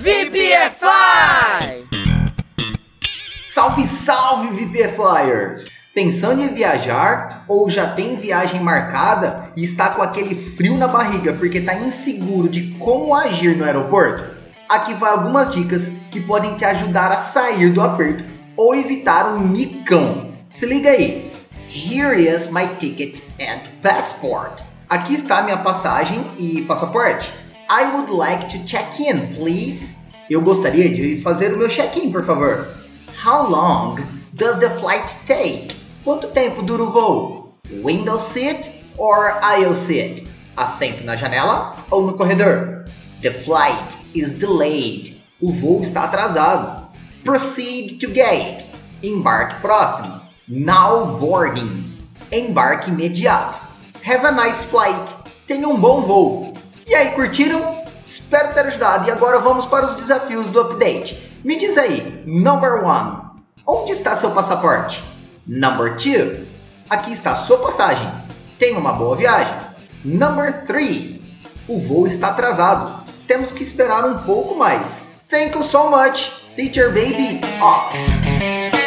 VPFI! Salve, salve, VPFlyers! Pensando em viajar ou já tem viagem marcada e está com aquele frio na barriga porque está inseguro de como agir no aeroporto? Aqui vai algumas dicas que podem te ajudar a sair do aperto ou evitar um micão. Se liga aí! Here is my ticket and passport. Aqui está minha passagem e passaporte. I would like to check in, please. Eu gostaria de fazer o meu check-in, por favor. How long does the flight take? Quanto tempo dura o voo? Window seat or aisle seat? Assento na janela ou no corredor? The flight is delayed. O voo está atrasado. Proceed to gate. Embarque próximo. Now boarding. Embarque imediato. Have a nice flight. Tenha um bom voo. E aí, curtiram? Espero ter ajudado. E agora vamos para os desafios do update. Me diz aí, number one. Onde está seu passaporte? Number two. Aqui está sua passagem. Tenha uma boa viagem. Number three. O voo está atrasado. Temos que esperar um pouco mais. Thank you so much. Teacher Baby off.